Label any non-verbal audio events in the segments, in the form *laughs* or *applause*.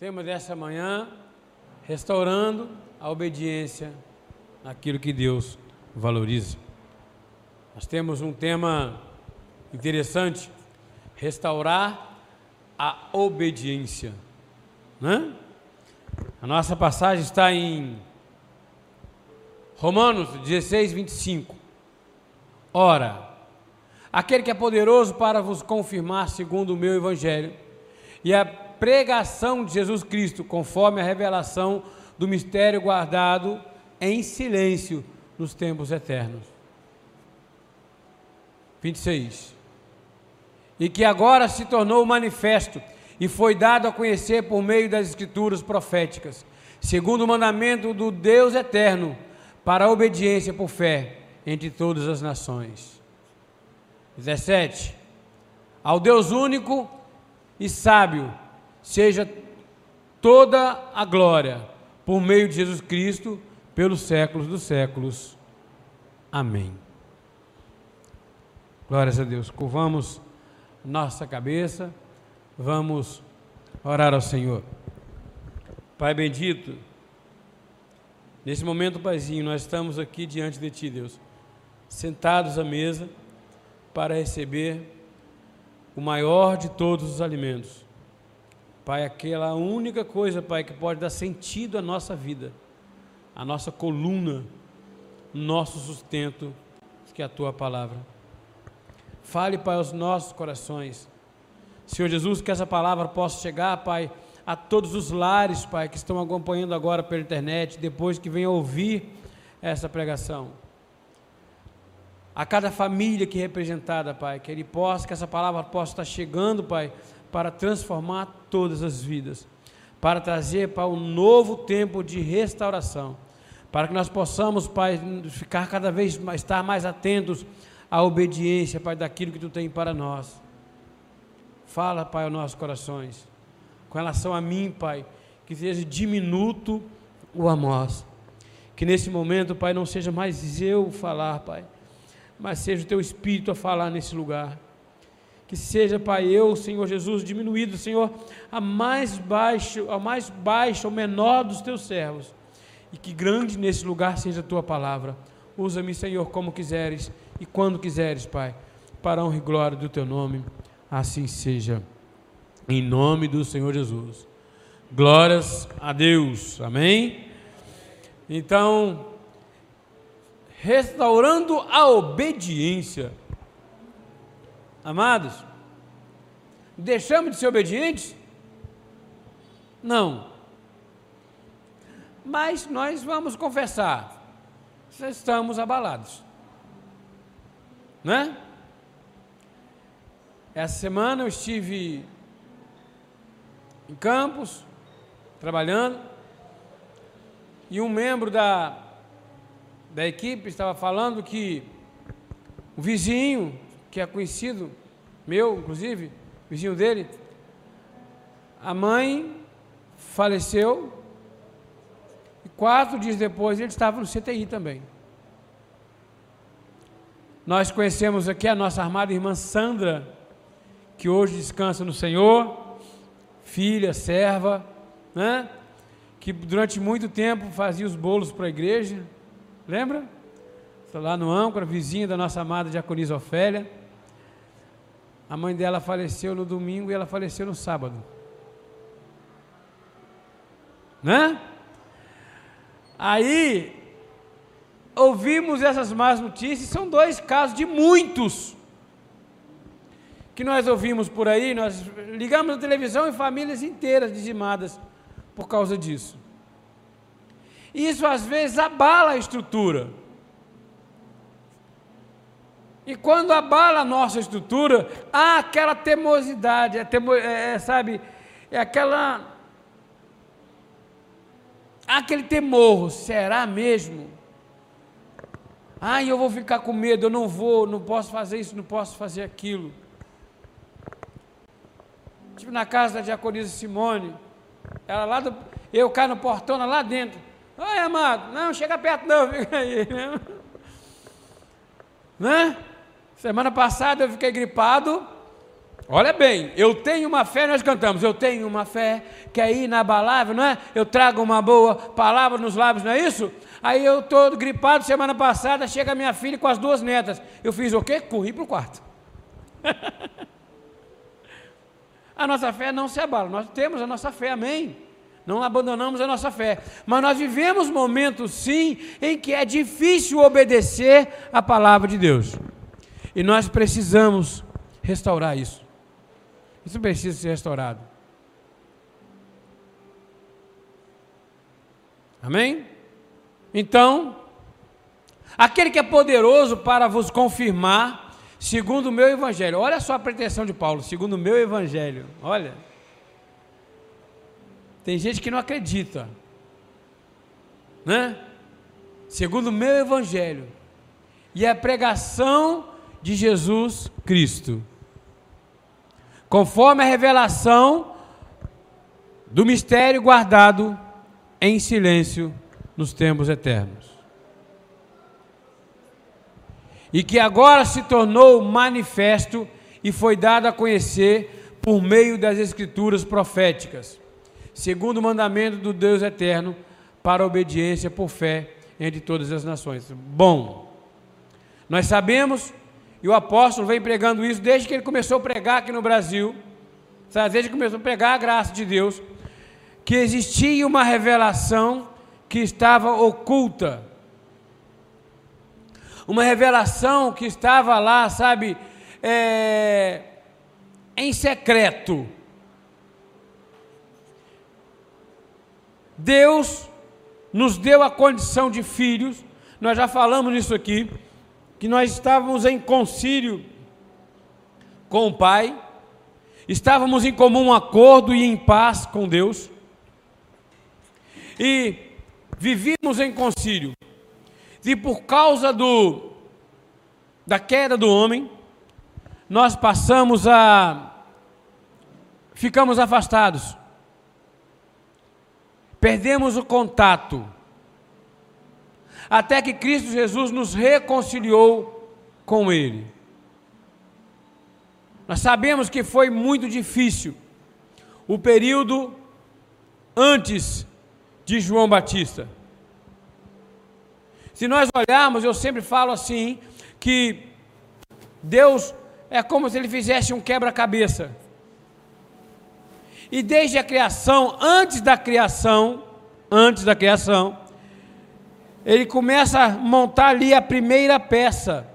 tema dessa manhã, restaurando a obediência naquilo que Deus valoriza. Nós temos um tema interessante, restaurar a obediência, né? A nossa passagem está em Romanos 16, 25. Ora, aquele que é poderoso para vos confirmar segundo o meu evangelho e a pregação de Jesus Cristo, conforme a revelação do mistério guardado em silêncio nos tempos eternos. 26. E que agora se tornou manifesto e foi dado a conhecer por meio das escrituras proféticas, segundo o mandamento do Deus eterno, para a obediência por fé entre todas as nações. 17. Ao Deus único e sábio, seja toda a glória, por meio de Jesus Cristo, pelos séculos dos séculos. Amém. Glórias a Deus. Curvamos nossa cabeça, vamos orar ao Senhor. Pai bendito, nesse momento, Paizinho, nós estamos aqui diante de Ti, Deus, sentados à mesa para receber o maior de todos os alimentos. Pai, aquela única coisa, Pai, que pode dar sentido à nossa vida, à nossa coluna, nosso sustento, que é a Tua palavra. Fale, Pai, aos nossos corações. Senhor Jesus, que essa palavra possa chegar, Pai, a todos os lares, Pai, que estão acompanhando agora pela internet, depois que venham ouvir essa pregação. A cada família que é representada, Pai, que ele possa, que essa palavra possa estar chegando, Pai, para transformar todas as vidas, para trazer, Pai, um novo tempo de restauração, para que nós possamos, Pai, ficar cada vez mais, estar mais atentos à obediência, Pai, daquilo que Tu tem para nós. Fala, Pai, aos nossos corações. Com relação a mim, Pai, que seja diminuto o amor. Que nesse momento, Pai, não seja mais eu falar, Pai, mas seja o Teu Espírito a falar nesse lugar. Que seja, Pai, eu, Senhor Jesus, diminuído, Senhor, a mais baixo, a mais baixo, ao menor dos Teus servos. E que grande nesse lugar seja a Tua palavra. Usa-me, Senhor, como quiseres e quando quiseres, Pai, para a honra e glória do teu nome. Assim seja. Em nome do Senhor Jesus. Glórias a Deus. Amém? Então, restaurando a obediência. Amados, deixamos de ser obedientes? Não. Mas nós vamos confessar, estamos abalados né? Essa semana eu estive em Campos, trabalhando, e um membro da, da equipe estava falando que o vizinho, que é conhecido, meu inclusive, vizinho dele, a mãe faleceu e quatro dias depois ele estava no CTI também. Nós conhecemos aqui a nossa amada irmã Sandra, que hoje descansa no Senhor, filha, serva, né? que durante muito tempo fazia os bolos para a igreja, lembra? Está lá no âncora, vizinha da nossa amada diaconisa Ofélia. A mãe dela faleceu no domingo e ela faleceu no sábado. Né? Aí ouvimos essas más notícias, são dois casos de muitos que nós ouvimos por aí, nós ligamos a televisão e famílias inteiras dizimadas por causa disso. Isso às vezes abala a estrutura. E quando abala a nossa estrutura, há aquela temosidade, é, temo, é, é sabe, é aquela. Há aquele temor, será mesmo? Ai, eu vou ficar com medo, eu não vou, não posso fazer isso, não posso fazer aquilo. Estive na casa da diaconisa Simone, ela lá do, eu cá no portão, lá dentro. Oi, amado, não, chega perto não, *laughs* fica aí. Né? né? Semana passada eu fiquei gripado, Olha bem, eu tenho uma fé, nós cantamos, eu tenho uma fé que é inabalável, não é? Eu trago uma boa palavra nos lábios, não é isso? Aí eu estou gripado semana passada, chega minha filha com as duas netas. Eu fiz o quê? Corri para o quarto. *laughs* a nossa fé não se abala, nós temos a nossa fé, amém. Não abandonamos a nossa fé, mas nós vivemos momentos sim em que é difícil obedecer a palavra de Deus. E nós precisamos restaurar isso. Isso precisa ser restaurado. Amém? Então, aquele que é poderoso para vos confirmar, segundo o meu evangelho. Olha só a pretensão de Paulo, segundo o meu evangelho. Olha. Tem gente que não acredita. Né? Segundo o meu evangelho. E a pregação de Jesus Cristo conforme a revelação do mistério guardado em silêncio nos tempos eternos. E que agora se tornou manifesto e foi dado a conhecer por meio das escrituras proféticas, segundo o mandamento do Deus eterno, para obediência por fé entre todas as nações. Bom, nós sabemos e o apóstolo vem pregando isso desde que ele começou a pregar aqui no Brasil, desde que começou a pregar a graça de Deus, que existia uma revelação que estava oculta. Uma revelação que estava lá, sabe, é, em secreto. Deus nos deu a condição de filhos, nós já falamos nisso aqui que nós estávamos em concílio com o Pai, estávamos em comum acordo e em paz com Deus, e vivíamos em concílio. E por causa do da queda do homem, nós passamos a ficamos afastados. Perdemos o contato até que Cristo Jesus nos reconciliou com Ele. Nós sabemos que foi muito difícil o período antes de João Batista. Se nós olharmos, eu sempre falo assim, que Deus é como se ele fizesse um quebra-cabeça. E desde a criação, antes da criação, antes da criação, ele começa a montar ali a primeira peça.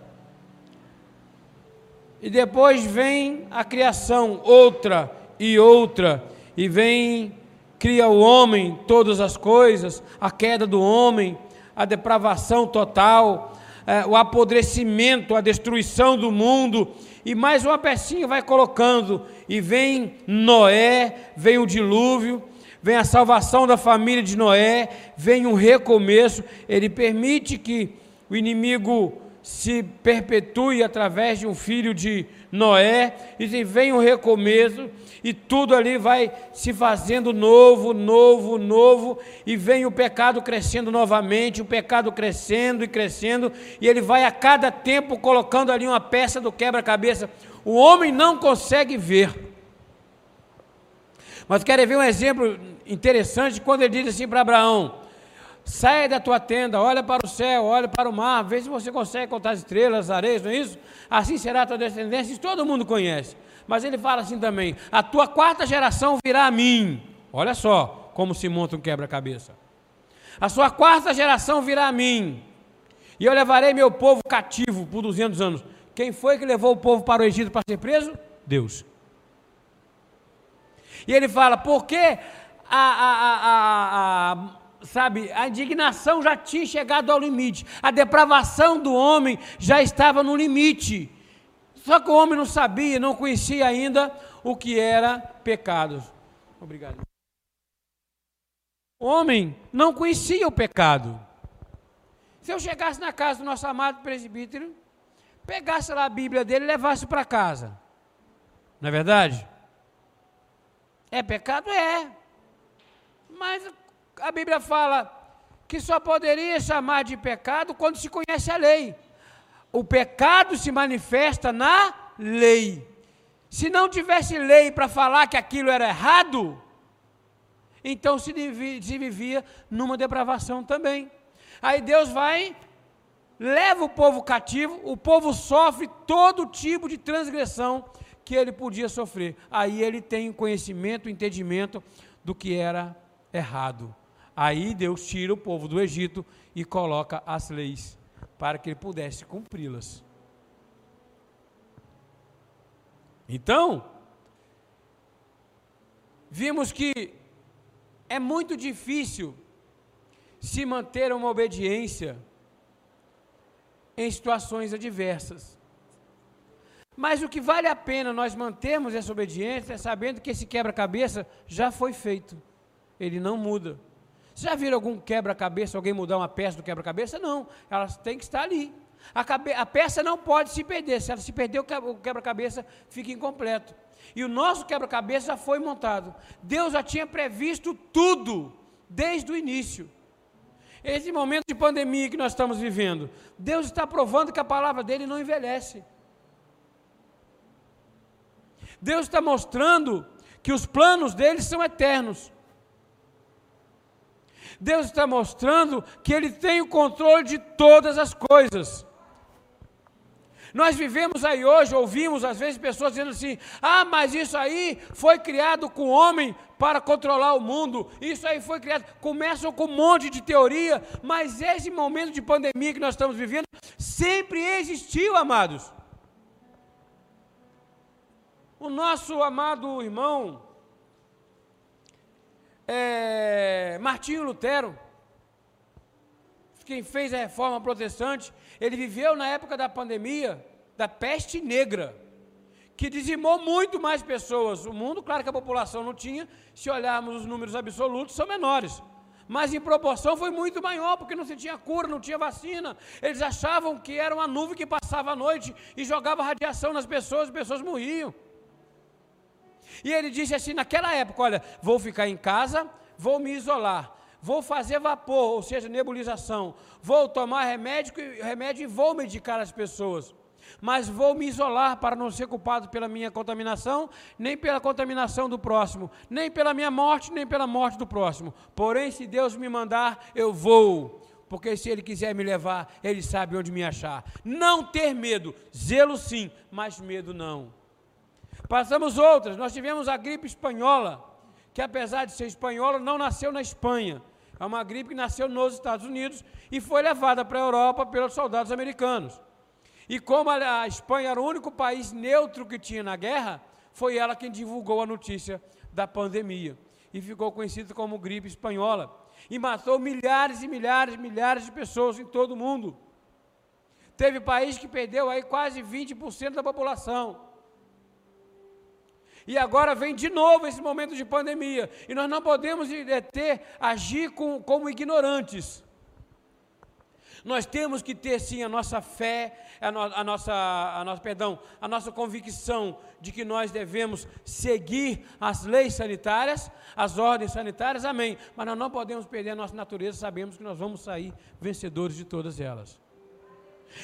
E depois vem a criação, outra e outra, e vem cria o homem todas as coisas, a queda do homem, a depravação total, é, o apodrecimento, a destruição do mundo, e mais uma pecinha vai colocando, e vem Noé, vem o dilúvio, vem a salvação da família de Noé, vem um recomeço, ele permite que o inimigo se perpetue através de um filho de Noé, e vem um recomeço, e tudo ali vai se fazendo novo, novo, novo, e vem o pecado crescendo novamente, o pecado crescendo e crescendo, e ele vai a cada tempo colocando ali uma peça do quebra-cabeça. O homem não consegue ver. Mas querem ver um exemplo interessante quando ele diz assim para Abraão: saia da tua tenda, olha para o céu, olha para o mar, vê se você consegue contar as estrelas, as areias, não é isso? Assim será a tua descendência, isso todo mundo conhece. Mas ele fala assim também: a tua quarta geração virá a mim. Olha só como se monta um quebra-cabeça. A sua quarta geração virá a mim, e eu levarei meu povo cativo por 200 anos. Quem foi que levou o povo para o Egito para ser preso? Deus. E ele fala, porque a, a, a, a, sabe, a indignação já tinha chegado ao limite, a depravação do homem já estava no limite. Só que o homem não sabia, não conhecia ainda o que era pecado. Obrigado. O homem não conhecia o pecado. Se eu chegasse na casa do nosso amado presbítero, pegasse lá a Bíblia dele e levasse para casa. Não é verdade? É pecado? É. Mas a Bíblia fala que só poderia chamar de pecado quando se conhece a lei. O pecado se manifesta na lei. Se não tivesse lei para falar que aquilo era errado, então se, se vivia numa depravação também. Aí Deus vai, leva o povo cativo, o povo sofre todo tipo de transgressão que ele podia sofrer. Aí ele tem conhecimento, entendimento do que era errado. Aí Deus tira o povo do Egito e coloca as leis para que ele pudesse cumpri-las. Então, vimos que é muito difícil se manter uma obediência em situações adversas. Mas o que vale a pena nós mantermos essa obediência é sabendo que esse quebra-cabeça já foi feito. Ele não muda. Você já viram algum quebra-cabeça, alguém mudar uma peça do quebra-cabeça? Não, ela tem que estar ali. A, cabe, a, peça não pode se perder. Se ela se perder, o quebra-cabeça fica incompleto. E o nosso quebra-cabeça já foi montado. Deus já tinha previsto tudo desde o início. Esse momento de pandemia que nós estamos vivendo, Deus está provando que a palavra dele não envelhece. Deus está mostrando que os planos dele são eternos. Deus está mostrando que ele tem o controle de todas as coisas. Nós vivemos aí hoje, ouvimos às vezes pessoas dizendo assim: ah, mas isso aí foi criado com o homem para controlar o mundo, isso aí foi criado. Começam com um monte de teoria, mas esse momento de pandemia que nós estamos vivendo sempre existiu, amados. O nosso amado irmão é, Martinho Lutero, quem fez a reforma protestante, ele viveu na época da pandemia, da peste negra, que dizimou muito mais pessoas. O mundo, claro que a população não tinha, se olharmos os números absolutos, são menores. Mas em proporção foi muito maior, porque não se tinha cura, não tinha vacina. Eles achavam que era uma nuvem que passava a noite e jogava radiação nas pessoas, as pessoas morriam. E ele disse assim: naquela época, olha, vou ficar em casa, vou me isolar vou fazer vapor, ou seja, nebulização, vou tomar remédio, remédio e vou medicar as pessoas. Mas vou me isolar para não ser culpado pela minha contaminação, nem pela contaminação do próximo, nem pela minha morte, nem pela morte do próximo. Porém, se Deus me mandar, eu vou porque se ele quiser me levar, ele sabe onde me achar. Não ter medo, zelo sim, mas medo não. Passamos outras, nós tivemos a gripe espanhola, que apesar de ser espanhola, não nasceu na Espanha, é uma gripe que nasceu nos Estados Unidos e foi levada para a Europa pelos soldados americanos. E como a Espanha era o único país neutro que tinha na guerra, foi ela quem divulgou a notícia da pandemia. E ficou conhecida como gripe espanhola. E matou milhares e milhares e milhares de pessoas em todo o mundo. Teve país que perdeu aí quase 20% da população. E agora vem de novo esse momento de pandemia. E nós não podemos ter, agir com, como ignorantes. Nós temos que ter sim a nossa fé, a, no, a, nossa, a nossa, perdão, a nossa convicção de que nós devemos seguir as leis sanitárias, as ordens sanitárias, amém. Mas nós não podemos perder a nossa natureza, sabemos que nós vamos sair vencedores de todas elas.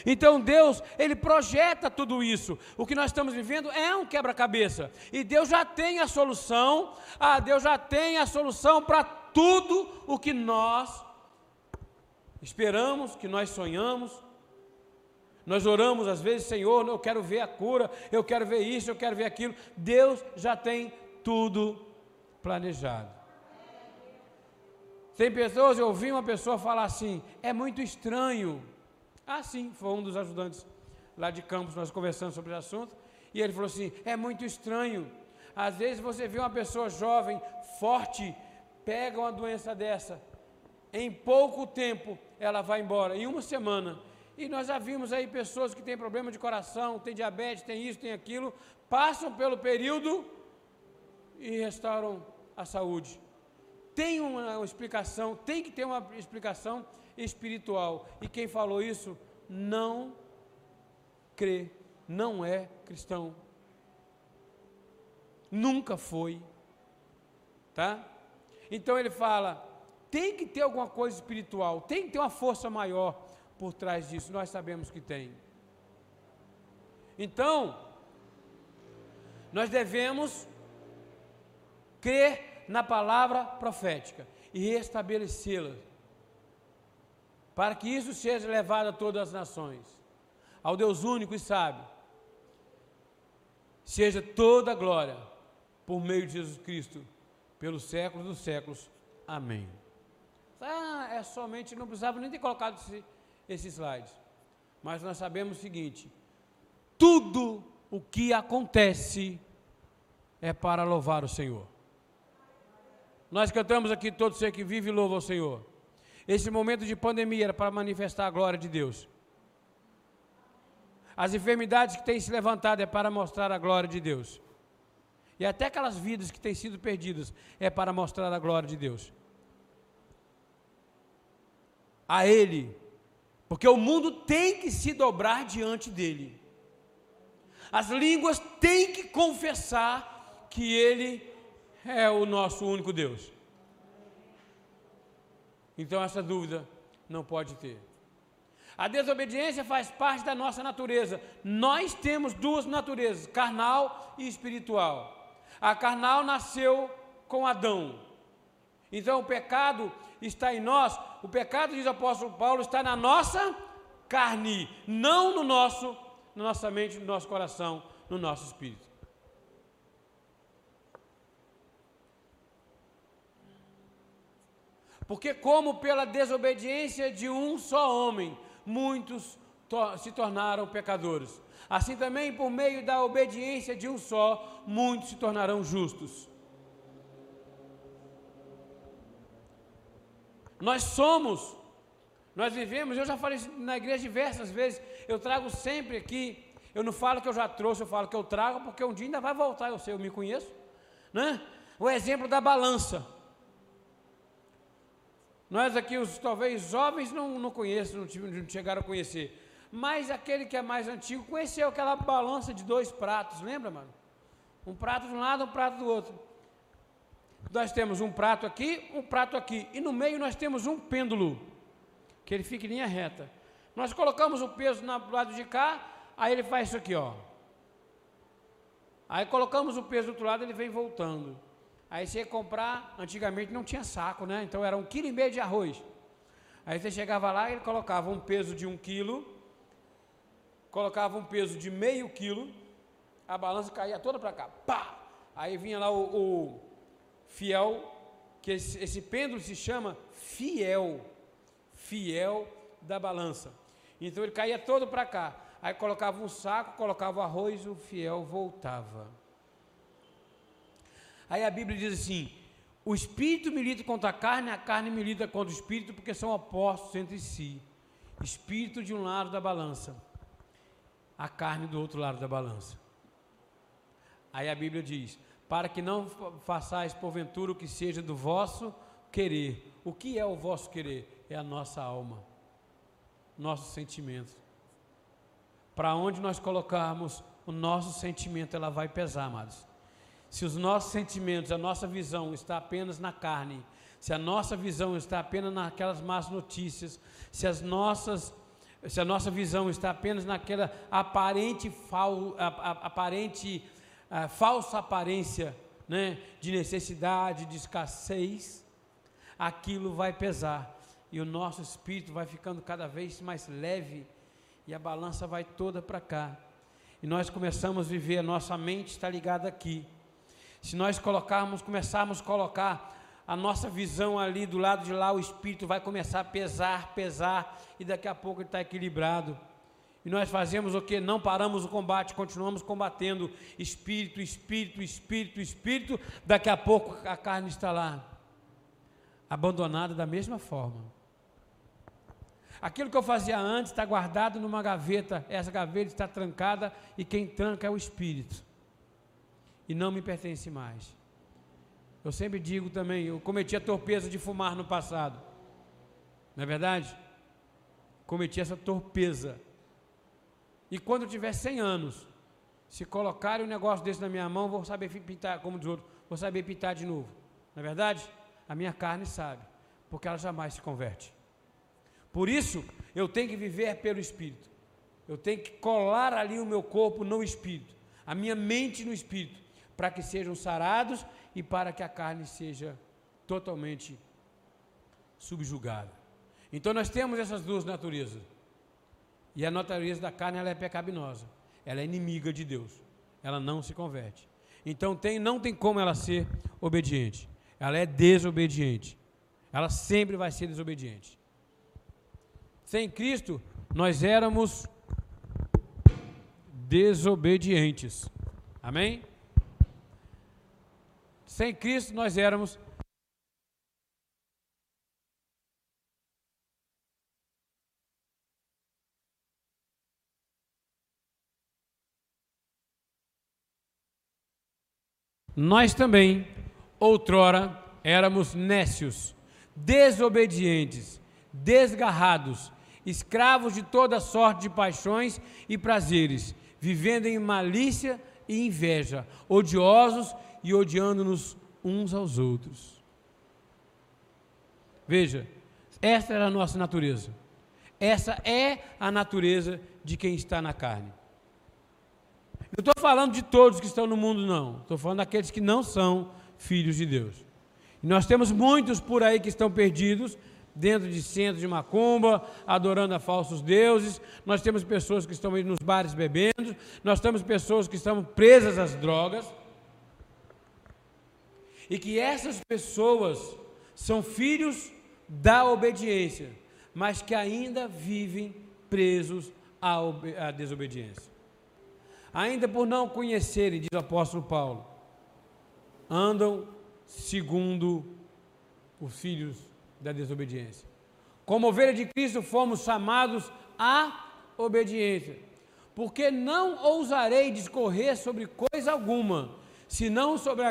Então Deus, Ele projeta tudo isso. O que nós estamos vivendo é um quebra-cabeça. E Deus já tem a solução. Ah, Deus já tem a solução para tudo o que nós esperamos, que nós sonhamos. Nós oramos às vezes, Senhor, eu quero ver a cura, eu quero ver isso, eu quero ver aquilo. Deus já tem tudo planejado. Tem pessoas, eu ouvi uma pessoa falar assim: é muito estranho ah, sim, foi um dos ajudantes lá de campos, nós conversamos sobre o assunto, e ele falou assim: é muito estranho. Às vezes você vê uma pessoa jovem, forte, pega uma doença dessa, em pouco tempo ela vai embora, em uma semana. E nós já vimos aí pessoas que têm problema de coração, têm diabetes, têm isso, têm aquilo, passam pelo período e restauram a saúde. Tem uma, uma explicação, tem que ter uma explicação espiritual. E quem falou isso não crê, não é cristão. Nunca foi. Tá? Então ele fala: tem que ter alguma coisa espiritual, tem que ter uma força maior por trás disso. Nós sabemos que tem. Então, Nós devemos crer na palavra profética e restabelecê-la, para que isso seja levado a todas as nações, ao Deus único e sábio, seja toda a glória por meio de Jesus Cristo, pelos séculos dos séculos. Amém. Ah, é somente, não precisava nem ter colocado esse, esse slide. Mas nós sabemos o seguinte: tudo o que acontece é para louvar o Senhor. Nós cantamos aqui, todo ser que vive louva o Senhor. Esse momento de pandemia era para manifestar a glória de Deus. As enfermidades que têm se levantado é para mostrar a glória de Deus. E até aquelas vidas que têm sido perdidas é para mostrar a glória de Deus. A Ele, porque o mundo tem que se dobrar diante dEle. As línguas têm que confessar que Ele é o nosso único Deus. Então essa dúvida não pode ter. A desobediência faz parte da nossa natureza. Nós temos duas naturezas, carnal e espiritual. A carnal nasceu com Adão. Então o pecado está em nós. O pecado, diz o apóstolo Paulo, está na nossa carne, não no nosso, na nossa mente, no nosso coração, no nosso espírito. Porque, como pela desobediência de um só homem, muitos to se tornaram pecadores, assim também por meio da obediência de um só, muitos se tornarão justos. Nós somos, nós vivemos, eu já falei na igreja diversas vezes, eu trago sempre aqui, eu não falo que eu já trouxe, eu falo que eu trago, porque um dia ainda vai voltar, eu sei, eu me conheço, né? O exemplo da balança. Nós aqui, os talvez jovens, não, não conhecem, não, não chegaram a conhecer. Mas aquele que é mais antigo conheceu aquela balança de dois pratos, lembra, mano? Um prato de um lado, um prato do outro. Nós temos um prato aqui, um prato aqui. E no meio nós temos um pêndulo, que ele fica em linha reta. Nós colocamos o peso do lado de cá, aí ele faz isso aqui, ó. Aí colocamos o peso do outro lado, ele vem voltando. Aí você ia comprar, antigamente não tinha saco, né? Então era um quilo e meio de arroz. Aí você chegava lá e colocava um peso de um quilo, colocava um peso de meio quilo, a balança caía toda para cá, pá! Aí vinha lá o, o fiel, que esse, esse pêndulo se chama fiel, fiel da balança. Então ele caía todo para cá. Aí colocava um saco, colocava o arroz, o fiel voltava. Aí a Bíblia diz assim: o espírito milita contra a carne, a carne milita contra o espírito, porque são opostos entre si. Espírito de um lado da balança, a carne do outro lado da balança. Aí a Bíblia diz: para que não façais porventura o que seja do vosso querer. O que é o vosso querer? É a nossa alma, nossos sentimentos. Para onde nós colocarmos o nosso sentimento, ela vai pesar, amados. Se os nossos sentimentos, a nossa visão está apenas na carne, se a nossa visão está apenas naquelas más notícias, se as nossas se a nossa visão está apenas naquela aparente, fal, aparente falsa aparência né, de necessidade, de escassez, aquilo vai pesar e o nosso espírito vai ficando cada vez mais leve e a balança vai toda para cá. E nós começamos a viver, a nossa mente está ligada aqui. Se nós colocarmos, começarmos a colocar a nossa visão ali do lado de lá, o espírito vai começar a pesar, pesar, e daqui a pouco ele está equilibrado. E nós fazemos o que? Não paramos o combate, continuamos combatendo espírito, espírito, espírito, espírito. Daqui a pouco a carne está lá, abandonada da mesma forma. Aquilo que eu fazia antes está guardado numa gaveta, essa gaveta está trancada e quem tranca é o espírito e não me pertence mais. Eu sempre digo também, eu cometi a torpeza de fumar no passado. Não é verdade? Cometi essa torpeza. E quando eu tiver 100 anos, se colocarem um negócio desse na minha mão, vou saber pintar, como diz outro, vou saber pintar de novo. Não é verdade? A minha carne sabe, porque ela jamais se converte. Por isso, eu tenho que viver pelo Espírito. Eu tenho que colar ali o meu corpo no Espírito, a minha mente no Espírito para que sejam sarados e para que a carne seja totalmente subjugada. Então nós temos essas duas naturezas. E a natureza da carne ela é pecaminosa. Ela é inimiga de Deus. Ela não se converte. Então tem, não tem como ela ser obediente. Ela é desobediente. Ela sempre vai ser desobediente. Sem Cristo, nós éramos desobedientes. Amém? Sem Cristo, nós éramos Nós também, outrora, éramos nécios, desobedientes, desgarrados, escravos de toda sorte de paixões e prazeres, vivendo em malícia e inveja, odiosos e odiando-nos uns aos outros. Veja, essa era a nossa natureza. Essa é a natureza de quem está na carne. Não estou falando de todos que estão no mundo, não. Estou falando daqueles que não são filhos de Deus. E nós temos muitos por aí que estão perdidos, dentro de centros de macumba, adorando a falsos deuses. Nós temos pessoas que estão nos bares bebendo. Nós temos pessoas que estão presas às drogas. E que essas pessoas são filhos da obediência, mas que ainda vivem presos à, à desobediência ainda por não conhecerem, diz o apóstolo Paulo, andam segundo os filhos da desobediência. Como ovelha de Cristo, fomos chamados à obediência, porque não ousarei discorrer sobre coisa alguma, senão sobre,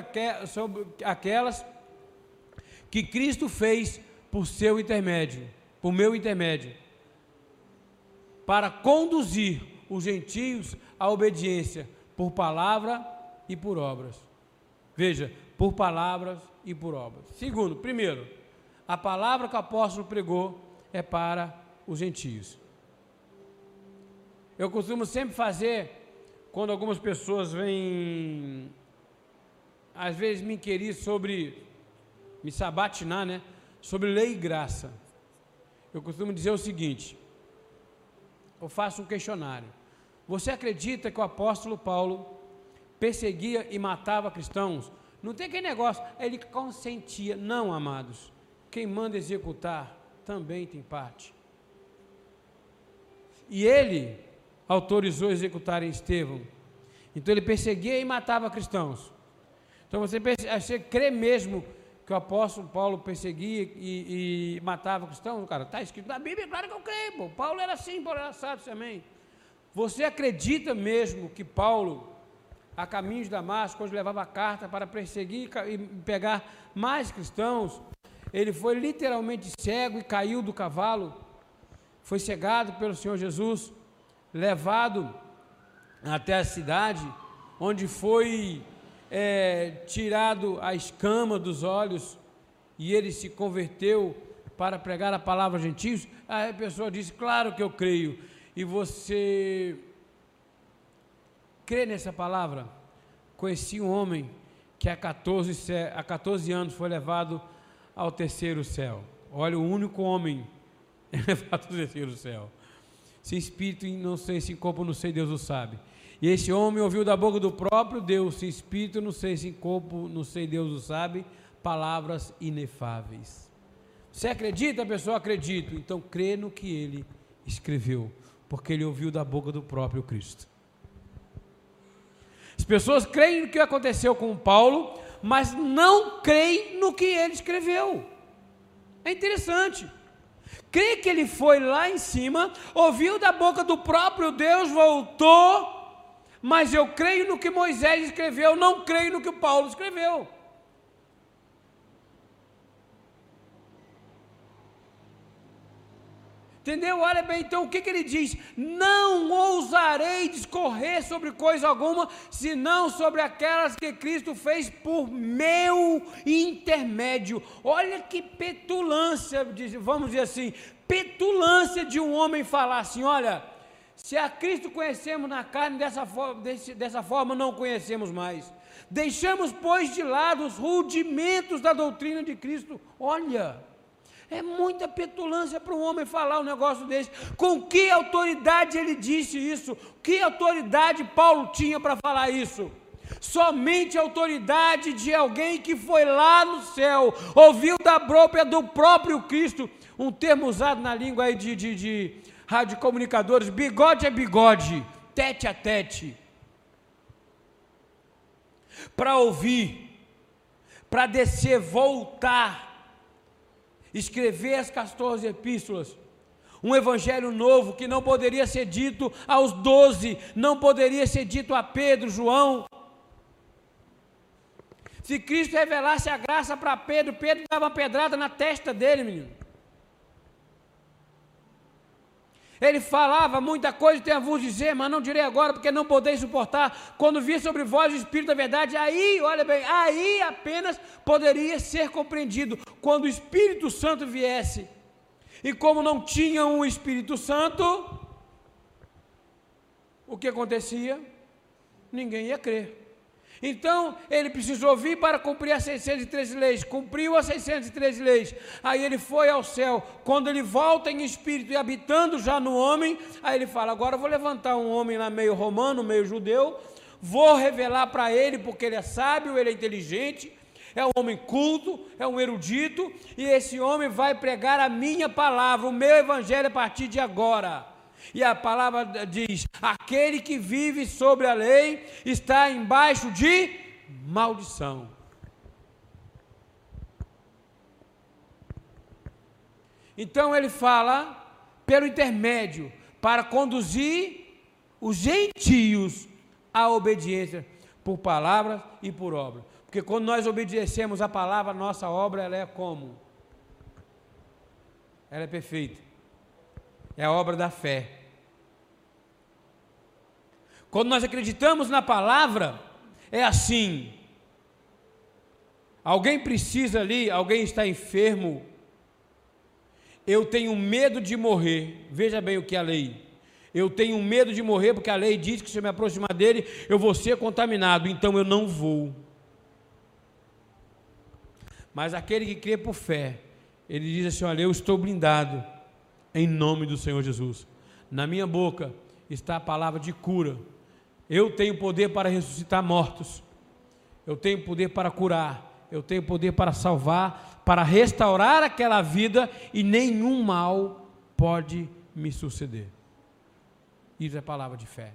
sobre aquelas que Cristo fez por seu intermédio, por meu intermédio, para conduzir os gentios à obediência por palavra e por obras. Veja, por palavras e por obras. Segundo, primeiro, a palavra que o apóstolo pregou é para os gentios. Eu costumo sempre fazer quando algumas pessoas vêm, às vezes me inquirir sobre, me sabatinar, né? Sobre lei e graça. Eu costumo dizer o seguinte: eu faço um questionário. Você acredita que o apóstolo Paulo perseguia e matava cristãos? Não tem aquele negócio, ele consentia. Não, amados. Quem manda executar também tem parte. E ele autorizou executar em Estevão. Então ele perseguia e matava cristãos. Então você, você crê mesmo que o apóstolo Paulo perseguia e, e matava cristãos? Cara, está escrito na Bíblia, claro que eu creio. Pô. Paulo era assim, Paulo era assado também. Você acredita mesmo que Paulo, a caminho de Damasco, quando levava a carta para perseguir e pegar mais cristãos, ele foi literalmente cego e caiu do cavalo, foi cegado pelo Senhor Jesus, levado até a cidade, onde foi é, tirado a escama dos olhos e ele se converteu para pregar a palavra a gentios. Aí a pessoa disse: Claro que eu creio e você crê nessa palavra? Conheci um homem que há 14, há 14 anos foi levado ao terceiro céu. Olha, o único homem *laughs* levado ao terceiro céu. Se espírito não sei, se corpo não sei, Deus o sabe. E esse homem ouviu da boca do próprio Deus, se espírito não sei, se corpo não sei, Deus o sabe, palavras inefáveis. Você acredita, pessoa? Acredito. Então crê no que ele escreveu porque ele ouviu da boca do próprio Cristo. As pessoas creem no que aconteceu com Paulo, mas não creem no que ele escreveu. É interessante. Crê que ele foi lá em cima, ouviu da boca do próprio Deus, voltou, mas eu creio no que Moisés escreveu, não creio no que Paulo escreveu. Entendeu? Olha bem, então o que, que ele diz? Não ousarei discorrer sobre coisa alguma, senão sobre aquelas que Cristo fez por meu intermédio. Olha que petulância, vamos dizer assim, petulância de um homem falar assim: olha, se a Cristo conhecemos na carne, dessa, dessa forma não conhecemos mais. Deixamos, pois, de lado os rudimentos da doutrina de Cristo. Olha, é muita petulância para um homem falar um negócio desse. Com que autoridade ele disse isso? Que autoridade Paulo tinha para falar isso? Somente a autoridade de alguém que foi lá no céu, ouviu da própria do próprio Cristo, um termo usado na língua aí de, de, de radiocomunicadores, bigode é bigode, tete a tete. Para ouvir, para descer, voltar, escrever as 14 epístolas, um evangelho novo que não poderia ser dito aos doze, não poderia ser dito a Pedro, João, se Cristo revelasse a graça para Pedro, Pedro dava uma pedrada na testa dele, menino. Ele falava muita coisa, tem a vos dizer, mas não direi agora, porque não podeis suportar. Quando vir sobre vós o Espírito da verdade, aí, olha bem, aí apenas poderia ser compreendido. Quando o Espírito Santo viesse. E como não tinham o Espírito Santo, o que acontecia? Ninguém ia crer. Então, ele precisou vir para cumprir as 613 leis, cumpriu as 613 leis, aí ele foi ao céu. Quando ele volta em espírito e habitando já no homem, aí ele fala: Agora vou levantar um homem lá meio romano, meio judeu, vou revelar para ele, porque ele é sábio, ele é inteligente, é um homem culto, é um erudito, e esse homem vai pregar a minha palavra, o meu evangelho a partir de agora. E a palavra diz: aquele que vive sobre a lei está embaixo de maldição. Então ele fala pelo intermédio para conduzir os gentios à obediência por palavras e por obra. Porque quando nós obedecemos a palavra, nossa obra ela é como? Ela é perfeita. É a obra da fé. Quando nós acreditamos na palavra, é assim. Alguém precisa ali, alguém está enfermo. Eu tenho medo de morrer. Veja bem o que é a lei. Eu tenho medo de morrer porque a lei diz que se eu me aproximar dele, eu vou ser contaminado, então eu não vou. Mas aquele que crê por fé, ele diz assim: Olha, eu estou blindado em nome do Senhor Jesus. Na minha boca está a palavra de cura. Eu tenho poder para ressuscitar mortos. Eu tenho poder para curar. Eu tenho poder para salvar, para restaurar aquela vida e nenhum mal pode me suceder. Isso é palavra de fé.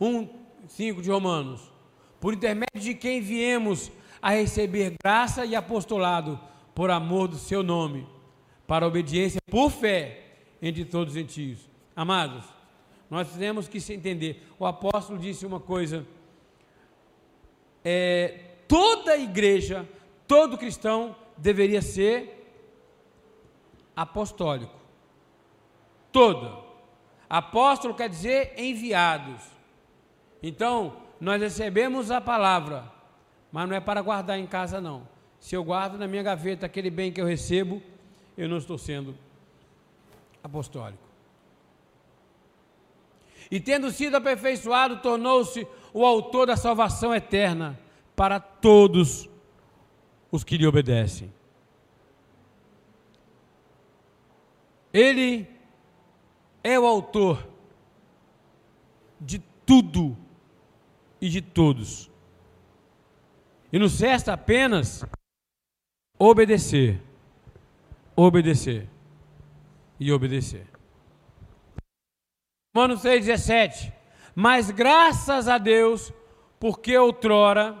1, 5 de Romanos. Por intermédio de quem viemos a receber graça e apostolado por amor do seu nome, para obediência por fé entre todos os gentios. Amados, nós temos que se entender. O apóstolo disse uma coisa: é, toda igreja, todo cristão deveria ser apostólico. Toda. Apóstolo quer dizer enviados. Então, nós recebemos a palavra, mas não é para guardar em casa, não. Se eu guardo na minha gaveta aquele bem que eu recebo, eu não estou sendo apostólico. E tendo sido aperfeiçoado, tornou-se o autor da salvação eterna para todos os que lhe obedecem. Ele é o autor de tudo e de todos. E nos resta apenas obedecer, obedecer e obedecer. Romanos 6,17. Mas graças a Deus, porque outrora,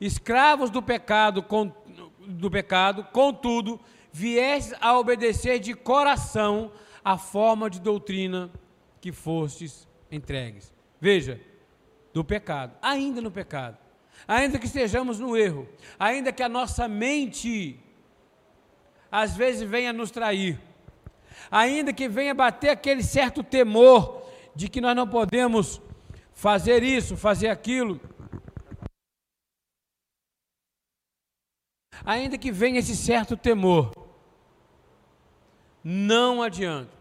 escravos do pecado, com, do pecado, contudo, viestes a obedecer de coração a forma de doutrina que fostes entregues. Veja, do pecado, ainda no pecado, ainda que estejamos no erro, ainda que a nossa mente às vezes venha nos trair, ainda que venha bater aquele certo temor de que nós não podemos fazer isso, fazer aquilo. Ainda que venha esse certo temor, não adianta.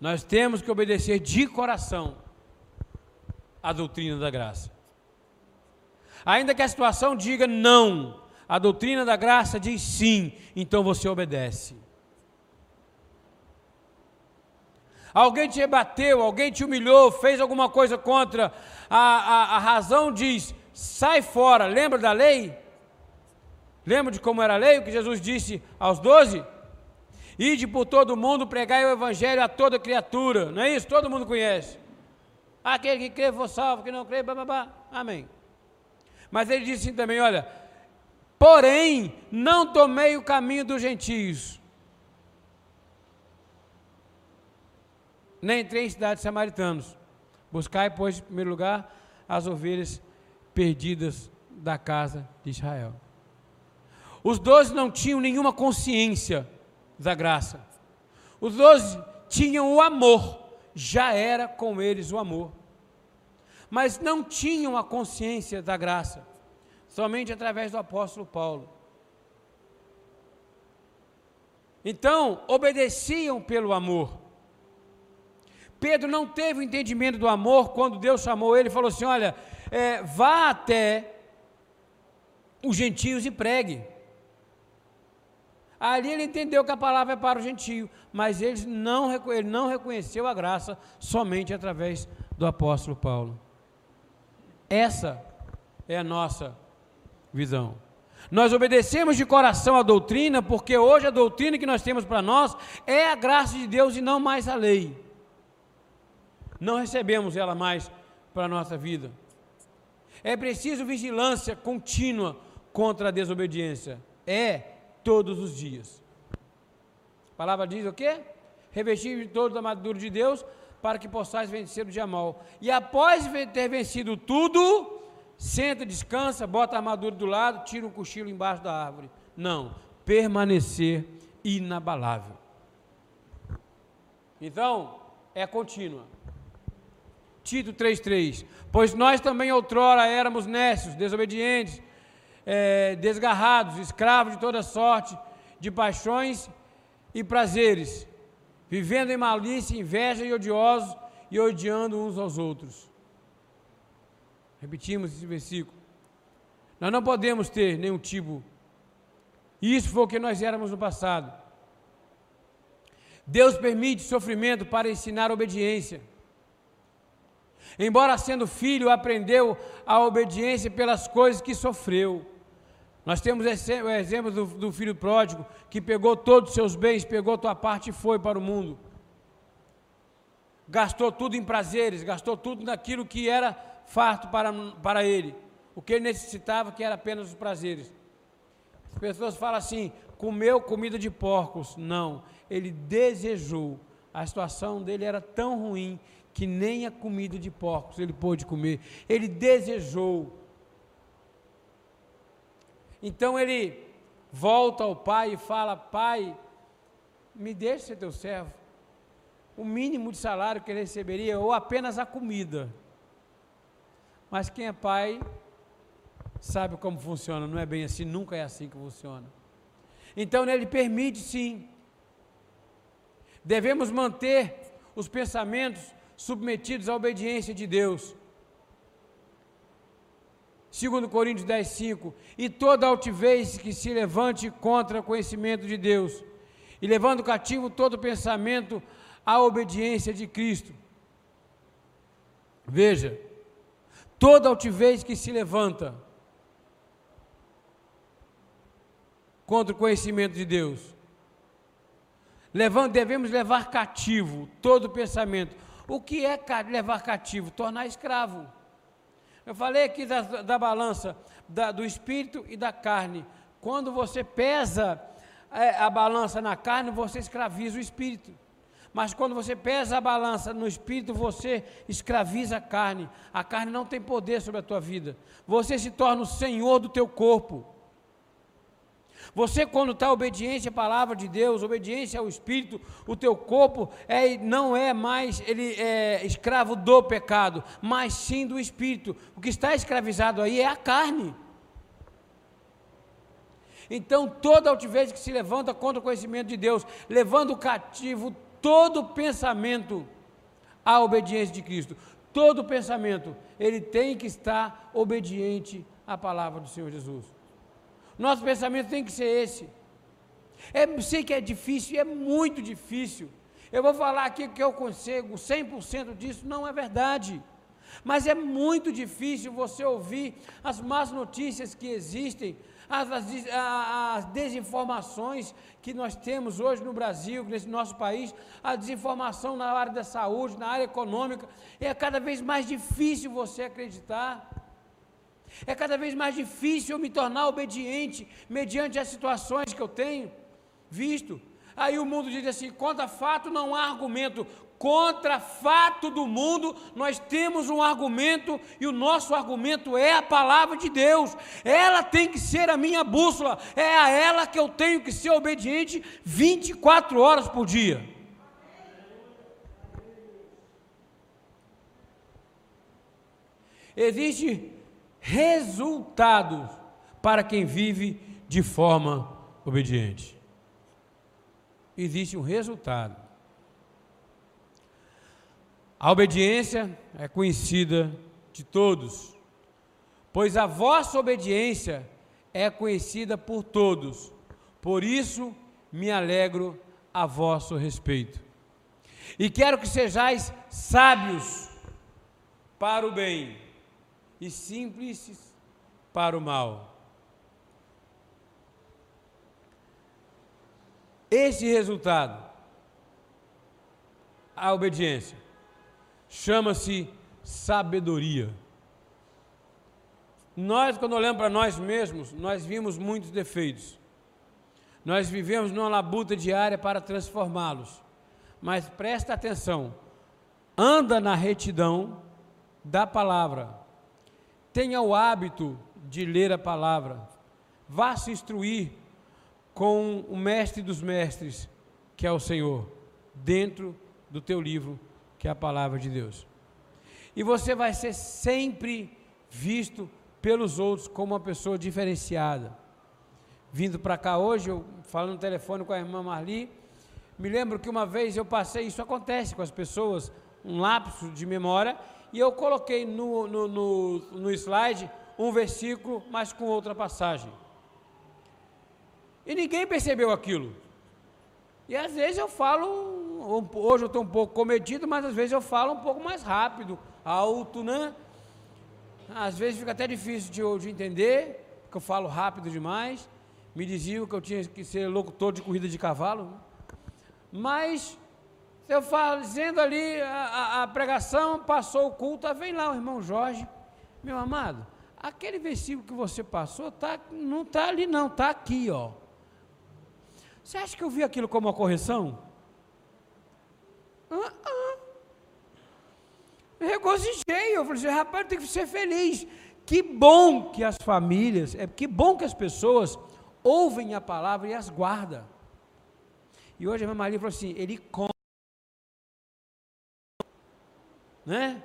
Nós temos que obedecer de coração. a doutrina da graça. Ainda que a situação diga não, a doutrina da graça diz sim, então você obedece. Alguém te rebateu, alguém te humilhou, fez alguma coisa contra, a, a, a razão diz: sai fora. Lembra da lei? Lembra de como era a lei? O que Jesus disse aos doze? Ide por todo mundo, pregai o evangelho a toda criatura. Não é isso? Todo mundo conhece. Aquele que crê for salvo, que não crê, babá. Amém. Mas ele disse assim também: olha, porém, não tomei o caminho dos gentios, nem entrei em cidades samaritanos. Buscai, pois, em primeiro lugar, as ovelhas perdidas da casa de Israel. Os doze não tinham nenhuma consciência da graça. Os doze tinham o amor, já era com eles o amor. Mas não tinham a consciência da graça, somente através do apóstolo Paulo. Então, obedeciam pelo amor. Pedro não teve o entendimento do amor quando Deus chamou ele e falou assim: Olha, é, vá até os gentios e pregue. Ali ele entendeu que a palavra é para o gentio, mas ele não, ele não reconheceu a graça somente através do apóstolo Paulo. Essa é a nossa visão. Nós obedecemos de coração a doutrina, porque hoje a doutrina que nós temos para nós é a graça de Deus e não mais a lei. Não recebemos ela mais para a nossa vida. É preciso vigilância contínua contra a desobediência. É todos os dias. A palavra diz o quê? Revestir de toda a armadura de Deus para que possais vencer o dia mal. E após ter vencido tudo, senta, descansa, bota a armadura do lado, tira um cochilo embaixo da árvore. Não, permanecer inabalável. Então, é contínua. Tito 3,3: Pois nós também outrora éramos nécios, desobedientes, é, desgarrados, escravos de toda sorte de paixões e prazeres, vivendo em malícia, inveja e odiosos e odiando uns aos outros. Repetimos esse versículo. Nós não podemos ter nenhum tipo. Isso foi o que nós éramos no passado. Deus permite sofrimento para ensinar obediência. Embora sendo filho, aprendeu a obediência pelas coisas que sofreu. Nós temos o exemplo do, do filho pródigo, que pegou todos os seus bens, pegou tua parte e foi para o mundo. Gastou tudo em prazeres, gastou tudo naquilo que era farto para, para ele. O que ele necessitava, que era apenas os prazeres. As pessoas falam assim: comeu comida de porcos. Não, ele desejou. A situação dele era tão ruim que nem a comida de porcos ele pôde comer. Ele desejou então ele volta ao pai e fala: Pai, me deixe ser teu servo. O mínimo de salário que ele receberia, ou apenas a comida. Mas quem é pai sabe como funciona, não é bem assim, nunca é assim que funciona. Então ele permite sim. Devemos manter os pensamentos submetidos à obediência de Deus. Segundo Coríntios 10, 5, e toda altivez que se levante contra o conhecimento de Deus, e levando cativo todo pensamento à obediência de Cristo. Veja, toda altivez que se levanta contra o conhecimento de Deus, levando, devemos levar cativo todo pensamento. O que é levar cativo? Tornar escravo. Eu falei aqui da, da balança da, do espírito e da carne. Quando você pesa é, a balança na carne, você escraviza o espírito. Mas quando você pesa a balança no espírito, você escraviza a carne. A carne não tem poder sobre a tua vida. Você se torna o senhor do teu corpo. Você, quando está obediente à palavra de Deus, obediência ao Espírito, o teu corpo é, não é mais ele é escravo do pecado, mas sim do Espírito. O que está escravizado aí é a carne. Então, toda altivez que se levanta contra o conhecimento de Deus, levando cativo todo pensamento à obediência de Cristo. todo pensamento, ele tem que estar obediente à palavra do Senhor Jesus. Nosso pensamento tem que ser esse. É, sei que é difícil, é muito difícil. Eu vou falar aqui que eu consigo 100% disso, não é verdade. Mas é muito difícil você ouvir as más notícias que existem, as, as, as, desinformações que nós temos hoje no Brasil, nesse nosso país, a desinformação na área da saúde, na área econômica, é cada vez mais difícil você acreditar. É cada vez mais difícil eu me tornar obediente mediante as situações que eu tenho visto. Aí o mundo diz assim: contra fato não há argumento. Contra fato do mundo, nós temos um argumento e o nosso argumento é a palavra de Deus. Ela tem que ser a minha bússola, é a ela que eu tenho que ser obediente 24 horas por dia. Existe resultados para quem vive de forma obediente. Existe um resultado. A obediência é conhecida de todos, pois a vossa obediência é conhecida por todos. Por isso me alegro a vosso respeito. E quero que sejais sábios para o bem e simples para o mal. Esse resultado, a obediência, chama-se sabedoria. Nós, quando olhamos para nós mesmos, nós vimos muitos defeitos. Nós vivemos numa labuta diária para transformá-los. Mas presta atenção, anda na retidão da palavra Tenha o hábito de ler a palavra. Vá se instruir com o mestre dos mestres, que é o Senhor, dentro do teu livro, que é a palavra de Deus. E você vai ser sempre visto pelos outros como uma pessoa diferenciada. Vindo para cá hoje, eu falando no telefone com a irmã Marli, me lembro que uma vez eu passei, isso acontece com as pessoas, um lapso de memória, e eu coloquei no, no, no, no slide um versículo, mas com outra passagem. E ninguém percebeu aquilo. E às vezes eu falo, hoje eu estou um pouco comedido, mas às vezes eu falo um pouco mais rápido, alto, né? Às vezes fica até difícil de, de entender, porque eu falo rápido demais. Me diziam que eu tinha que ser locutor de corrida de cavalo. Né? Mas eu fazendo ali a, a, a, pregação, passou o culto, vem lá o irmão Jorge, meu amado, aquele versículo que você passou tá, não está ali não, está aqui, ó. Você acha que eu vi aquilo como uma correção? Ah, ah. Regozijei, eu falei assim, rapaz, tem que ser feliz. Que bom que as famílias, é que bom que as pessoas ouvem a palavra e as guardam. E hoje a minha Maria falou assim, ele come né?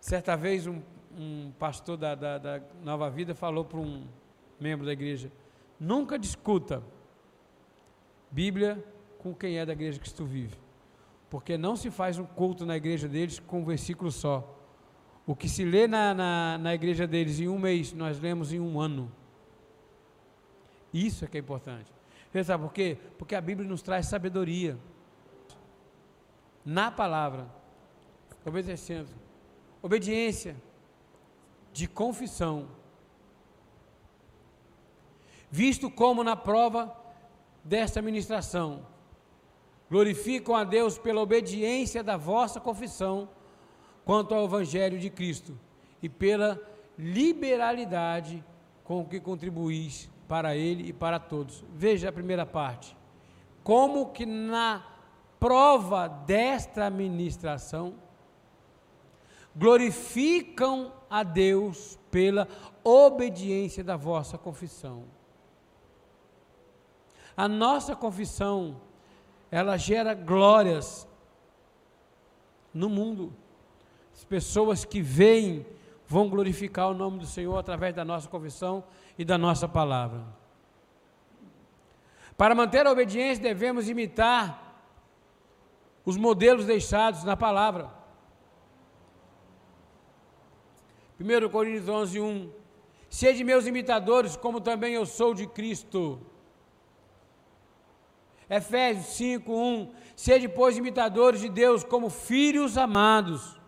Certa vez um, um pastor da, da, da Nova Vida falou para um membro da igreja: nunca discuta Bíblia com quem é da igreja que tu vive, porque não se faz um culto na igreja deles com um versículo só. O que se lê na, na, na igreja deles em um mês, nós lemos em um ano. Isso é que é importante. Você sabe por quê? Porque a Bíblia nos traz sabedoria na palavra obedecendo. Obediência de confissão. Visto como na prova desta ministração, glorificam a Deus pela obediência da vossa confissão quanto ao Evangelho de Cristo e pela liberalidade com que contribuís para Ele e para todos. Veja a primeira parte. Como que na prova desta ministração, glorificam a Deus pela obediência da vossa confissão. A nossa confissão, ela gera glórias no mundo. As pessoas que veem vão glorificar o nome do Senhor através da nossa confissão e da nossa palavra. Para manter a obediência, devemos imitar os modelos deixados na palavra. 1 Coríntios 11, 1. Sede meus imitadores, como também eu sou de Cristo. Efésios 5, 1. Sede, pois, imitadores de Deus, como filhos amados.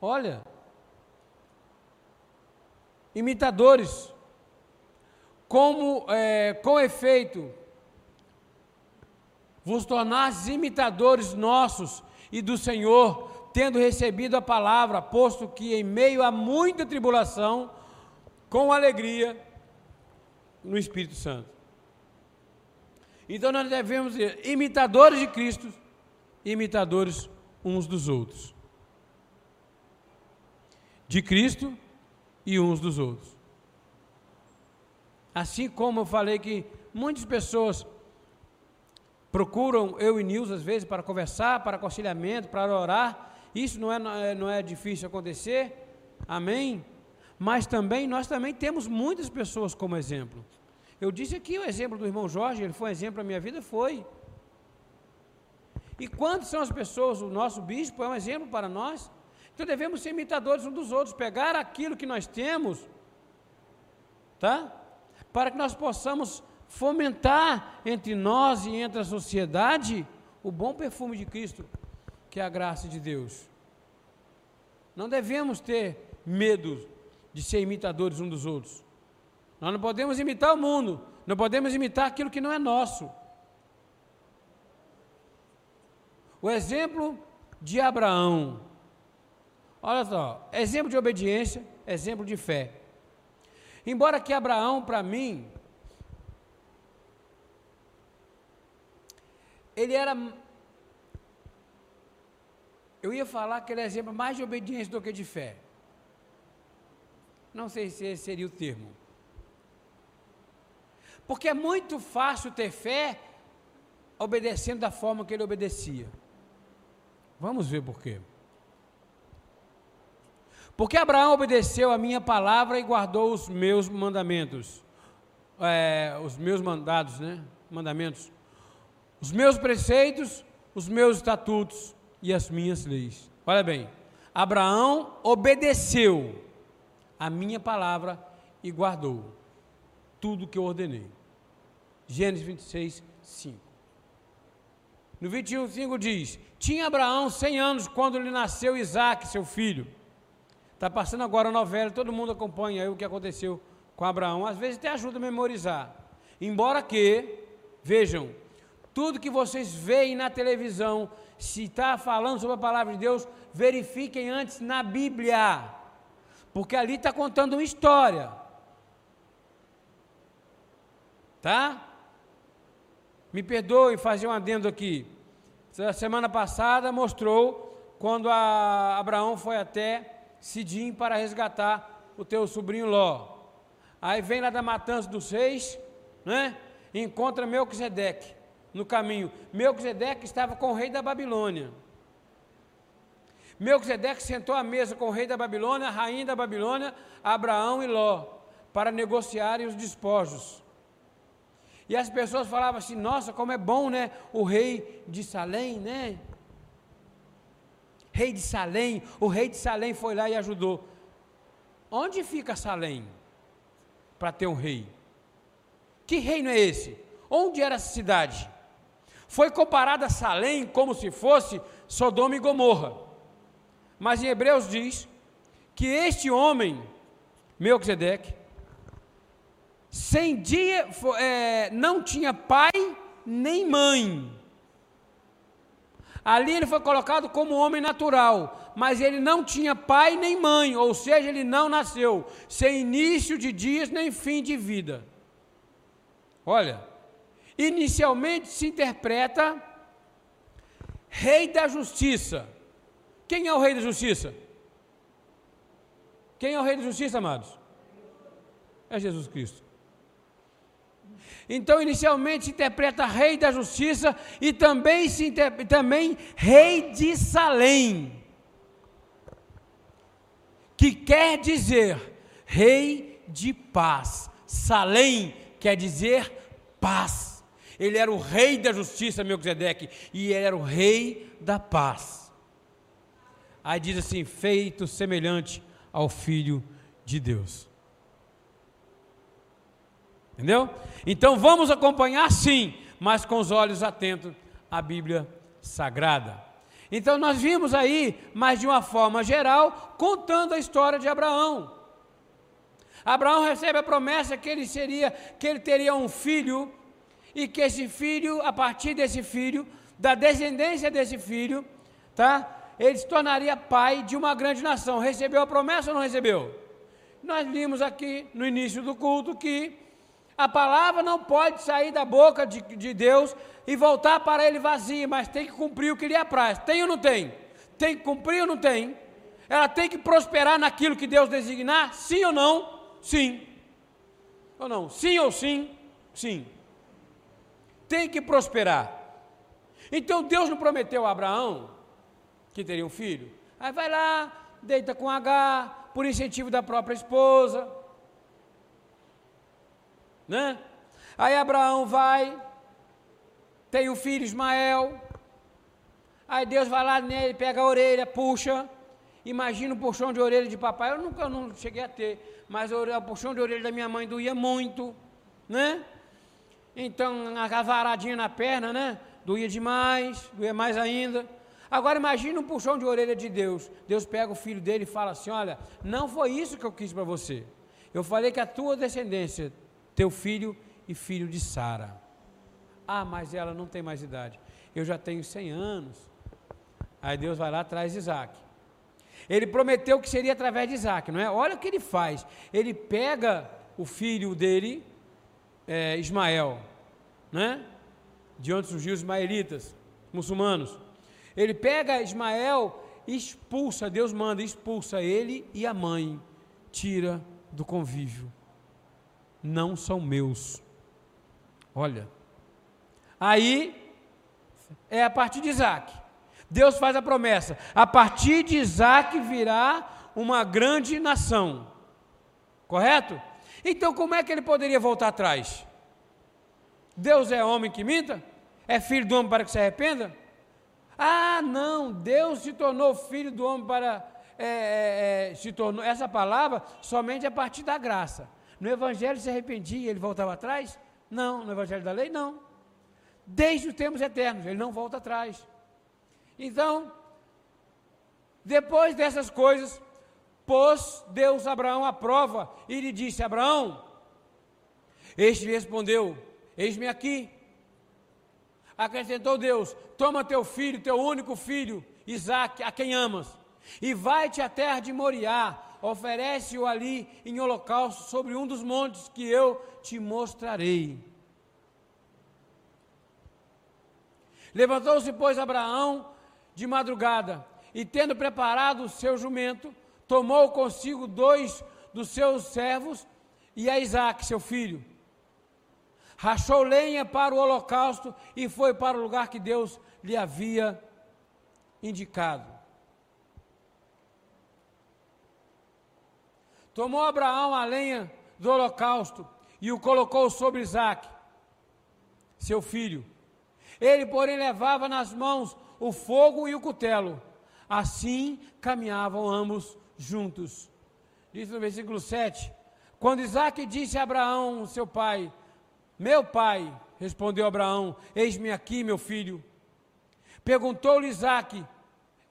Olha, imitadores, como é, com efeito, vos tornastes imitadores nossos e do Senhor, tendo recebido a palavra, posto que em meio a muita tribulação, com alegria, no Espírito Santo. Então nós devemos ser imitadores de Cristo, imitadores uns dos outros. De Cristo e uns dos outros. Assim como eu falei que muitas pessoas procuram eu e Nils às vezes para conversar, para aconselhamento, para orar. Isso não é, não é difícil acontecer, amém? Mas também, nós também temos muitas pessoas como exemplo. Eu disse aqui o exemplo do irmão Jorge, ele foi um exemplo na minha vida, foi. E quantas são as pessoas, o nosso bispo é um exemplo para nós. Então devemos ser imitadores uns dos outros, pegar aquilo que nós temos, tá? Para que nós possamos fomentar entre nós e entre a sociedade o bom perfume de Cristo, que é a graça de Deus. Não devemos ter medo de ser imitadores uns dos outros. Nós não podemos imitar o mundo, não podemos imitar aquilo que não é nosso. O exemplo de Abraão. Olha só, exemplo de obediência, exemplo de fé. Embora que Abraão, para mim, ele era. Eu ia falar que ele é exemplo mais de obediência do que de fé. Não sei se esse seria o termo. Porque é muito fácil ter fé obedecendo da forma que ele obedecia. Vamos ver por quê. Porque Abraão obedeceu a minha palavra e guardou os meus mandamentos. É, os meus mandados, né? Mandamentos os meus preceitos, os meus estatutos e as minhas leis. Olha bem, Abraão obedeceu a minha palavra e guardou tudo que eu ordenei. Gênesis 26, 5. No 21, 5 diz: Tinha Abraão 100 anos quando lhe nasceu Isaac, seu filho. Está passando agora a novela, todo mundo acompanha aí o que aconteceu com Abraão. Às vezes até ajuda a memorizar. Embora que, vejam, tudo que vocês veem na televisão, se está falando sobre a palavra de Deus, verifiquem antes na Bíblia, porque ali está contando uma história. Tá? Me perdoe fazer um adendo aqui. Semana passada mostrou quando Abraão foi até Sidim para resgatar o teu sobrinho Ló. Aí vem lá da matança dos reis, né? Encontra Melquisedeque no caminho. Melquisedeque estava com o rei da Babilônia. Melquisedeque sentou à mesa com o rei da Babilônia, a rainha da Babilônia, Abraão e Ló, para negociarem os despojos. E as pessoas falavam assim: nossa, como é bom, né? O rei de Salém, né? Rei de Salém, o rei de Salém foi lá e ajudou. Onde fica Salém para ter um rei? Que reino é esse? Onde era essa cidade? Foi comparada a Salém como se fosse Sodoma e Gomorra. Mas em Hebreus diz que este homem, Melquisedeque, sem dia, é, não tinha pai nem mãe. Ali ele foi colocado como homem natural, mas ele não tinha pai nem mãe, ou seja, ele não nasceu, sem início de dias nem fim de vida. Olha, inicialmente se interpreta Rei da Justiça. Quem é o Rei da Justiça? Quem é o Rei da Justiça, amados? É Jesus Cristo. Então, inicialmente se interpreta Rei da Justiça e também se também Rei de Salém, que quer dizer Rei de paz. Salém quer dizer paz. Ele era o rei da justiça, Melquisedeque, e ele era o rei da paz. Aí diz assim: feito semelhante ao Filho de Deus. Entendeu? Então vamos acompanhar sim, mas com os olhos atentos à Bíblia Sagrada. Então nós vimos aí, mas de uma forma geral, contando a história de Abraão. Abraão recebe a promessa que ele seria, que ele teria um filho e que esse filho, a partir desse filho, da descendência desse filho, tá? Ele se tornaria pai de uma grande nação. Recebeu a promessa ou não recebeu? Nós vimos aqui no início do culto que a palavra não pode sair da boca de, de Deus e voltar para ele vazia, mas tem que cumprir o que lhe apraz. Tem ou não tem? Tem que cumprir ou não tem? Ela tem que prosperar naquilo que Deus designar? Sim ou não? Sim. Ou não? Sim ou sim? Sim. Tem que prosperar. Então Deus não prometeu a Abraão que teria um filho? Aí vai lá, deita com H, por incentivo da própria esposa. Né? Aí Abraão vai, tem o um filho Ismael. Aí Deus vai lá nele, pega a orelha, puxa. Imagina o puxão de orelha de papai. Eu nunca eu não cheguei a ter, mas o puxão de orelha da minha mãe doía muito, né? Então, a varadinha na perna, né? Doía demais, doía mais ainda. Agora imagine um puxão de orelha de Deus. Deus pega o filho dele e fala assim: Olha, não foi isso que eu quis para você. Eu falei que a tua descendência, teu filho e filho de Sara. Ah, mas ela não tem mais idade. Eu já tenho 100 anos. Aí Deus vai lá traz Isaac. Ele prometeu que seria através de Isaac, não é? Olha o que ele faz. Ele pega o filho dele, é, Ismael, né? De onde surgiu os ismaelitas, muçulmanos. Ele pega Ismael, expulsa, Deus manda, expulsa ele e a mãe, tira do convívio. Não são meus. Olha. Aí é a partir de Isaac. Deus faz a promessa: a partir de Isaac virá uma grande nação. Correto? Então, como é que ele poderia voltar atrás? Deus é homem que minta? É filho do homem para que se arrependa? Ah, não, Deus se tornou filho do homem para. É, é, é, se tornou essa palavra somente a partir da graça. No Evangelho se arrependia e ele voltava atrás? Não, no Evangelho da lei, não. Desde os tempos eternos, ele não volta atrás. Então, depois dessas coisas, pôs Deus Abraão à prova e lhe disse: Abraão, este respondeu: Eis-me aqui. Acrescentou Deus: Toma teu filho, teu único filho, Isaac, a quem amas, e vai-te à terra de Moriá, oferece-o ali em holocausto sobre um dos montes que eu te mostrarei. Levantou-se, pois, Abraão de madrugada, e tendo preparado o seu jumento, tomou consigo dois dos seus servos e a Isaac, seu filho rachou lenha para o holocausto e foi para o lugar que Deus lhe havia indicado. Tomou Abraão a lenha do holocausto e o colocou sobre Isaac, seu filho. Ele, porém, levava nas mãos o fogo e o cutelo. Assim caminhavam ambos juntos. Diz no versículo 7: Quando Isaac disse a Abraão, seu pai: meu pai, respondeu Abraão, eis-me aqui, meu filho. Perguntou-lhe Isaac: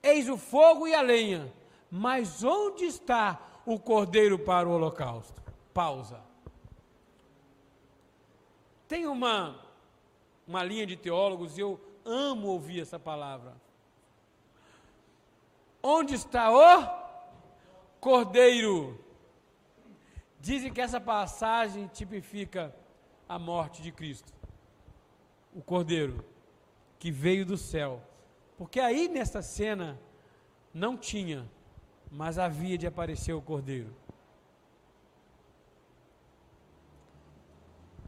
Eis o fogo e a lenha, mas onde está o cordeiro para o holocausto? Pausa. Tem uma, uma linha de teólogos e eu amo ouvir essa palavra. Onde está o cordeiro? Dizem que essa passagem tipifica a morte de Cristo, o Cordeiro que veio do céu. Porque aí nessa cena não tinha, mas havia de aparecer o Cordeiro.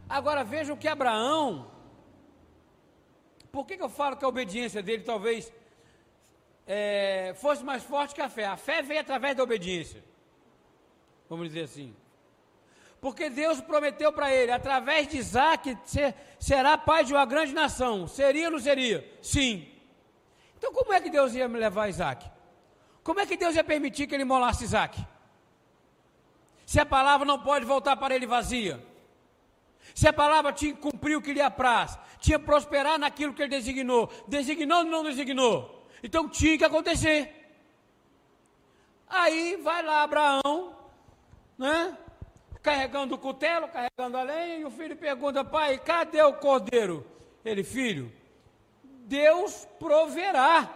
Agora vejam que Abraão, por que, que eu falo que a obediência dele talvez é, fosse mais forte que a fé? A fé veio através da obediência, vamos dizer assim. Porque Deus prometeu para ele, através de Isaac, ser, será pai de uma grande nação. Seria ou não seria? Sim. Então como é que Deus ia me levar Isaac? Como é que Deus ia permitir que ele molasse Isaac? Se a palavra não pode voltar para ele vazia. Se a palavra tinha que cumprir o que lhe apraz, tinha que prosperar naquilo que ele designou, designou ou não designou? Então tinha que acontecer. Aí vai lá Abraão, né? Carregando o cutelo, carregando a lenha, e o filho pergunta: Pai, cadê o cordeiro? Ele, filho, Deus proverá.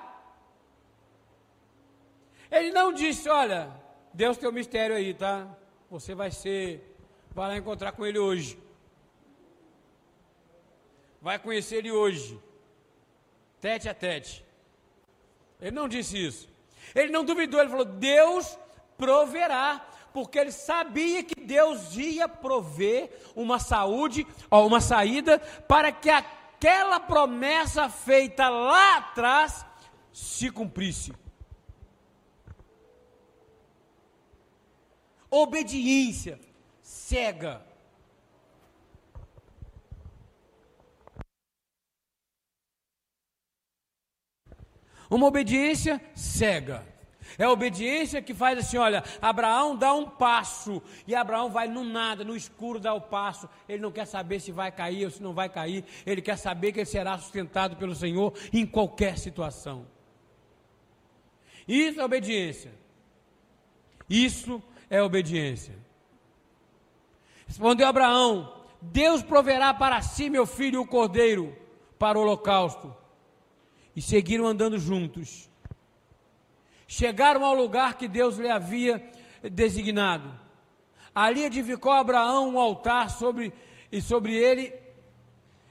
Ele não disse: Olha, Deus tem um mistério aí, tá? Você vai ser, vai lá encontrar com ele hoje. Vai conhecer ele hoje, tete a tete. Ele não disse isso. Ele não duvidou, ele falou: Deus proverá, porque ele sabia que Deus ia prover uma saúde, ou uma saída, para que aquela promessa feita lá atrás se cumprisse. Obediência cega. Uma obediência cega. É a obediência que faz assim: olha, Abraão dá um passo e Abraão vai no nada, no escuro dá o passo. Ele não quer saber se vai cair ou se não vai cair. Ele quer saber que ele será sustentado pelo Senhor em qualquer situação. Isso é obediência. Isso é obediência. Respondeu Abraão: Deus proverá para si, meu filho, o cordeiro para o holocausto. E seguiram andando juntos. Chegaram ao lugar que Deus lhe havia designado. Ali edificou Abraão um altar sobre, e sobre ele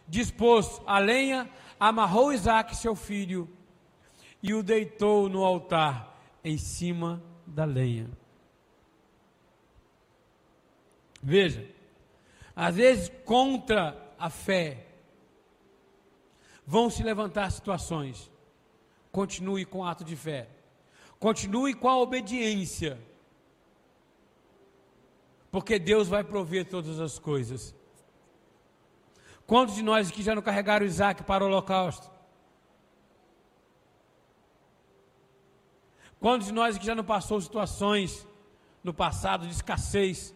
dispôs a lenha, amarrou Isaac, seu filho, e o deitou no altar em cima da lenha. Veja, às vezes contra a fé vão se levantar situações. Continue com o ato de fé. Continue com a obediência. Porque Deus vai prover todas as coisas. Quantos de nós que já não carregaram Isaac para o holocausto? Quantos de nós que já não passou situações no passado de escassez?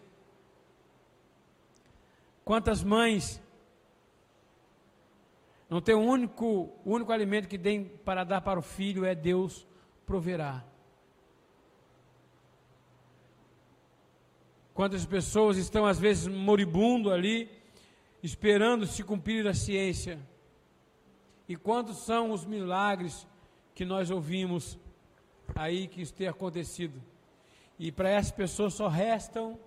Quantas mães não tem um único, o único alimento que tem para dar para o filho é Deus proverá. Quantas pessoas estão às vezes moribundo ali, esperando se cumprir a ciência? E quantos são os milagres que nós ouvimos aí que isso tem acontecido? E para essas pessoas só restam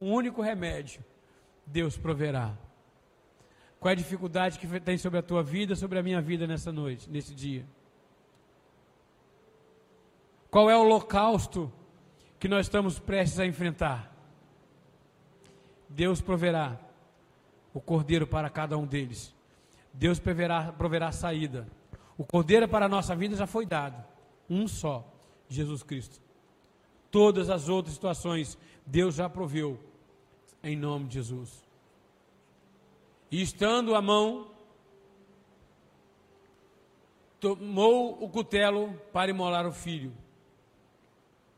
um único remédio: Deus proverá. Qual é a dificuldade que tem sobre a tua vida, sobre a minha vida nessa noite, nesse dia? Qual é o holocausto que nós estamos prestes a enfrentar? Deus proverá o cordeiro para cada um deles. Deus proverá, proverá a saída. O cordeiro para a nossa vida já foi dado. Um só, Jesus Cristo. Todas as outras situações, Deus já proveu em nome de Jesus. E estando a mão, tomou o cutelo para imolar o filho.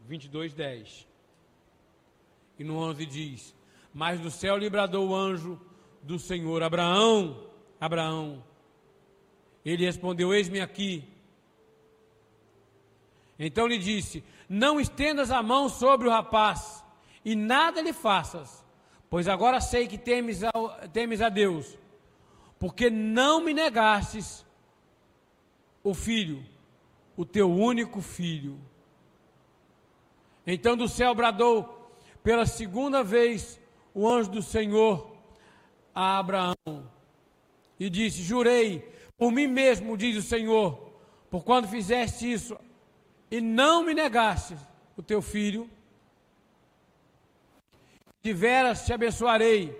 22, 10. E no 11 diz: Mas do céu lhe bradou o anjo do Senhor, Abraão, Abraão. Ele respondeu: Eis-me aqui. Então lhe disse: Não estendas a mão sobre o rapaz, e nada lhe faças Pois agora sei que temes a, temes a Deus, porque não me negastes o filho, o teu único filho. Então do céu bradou pela segunda vez o anjo do Senhor a Abraão e disse: Jurei por mim mesmo, diz o Senhor, por quando fizeste isso e não me negaste o teu filho, de veras te abençoarei,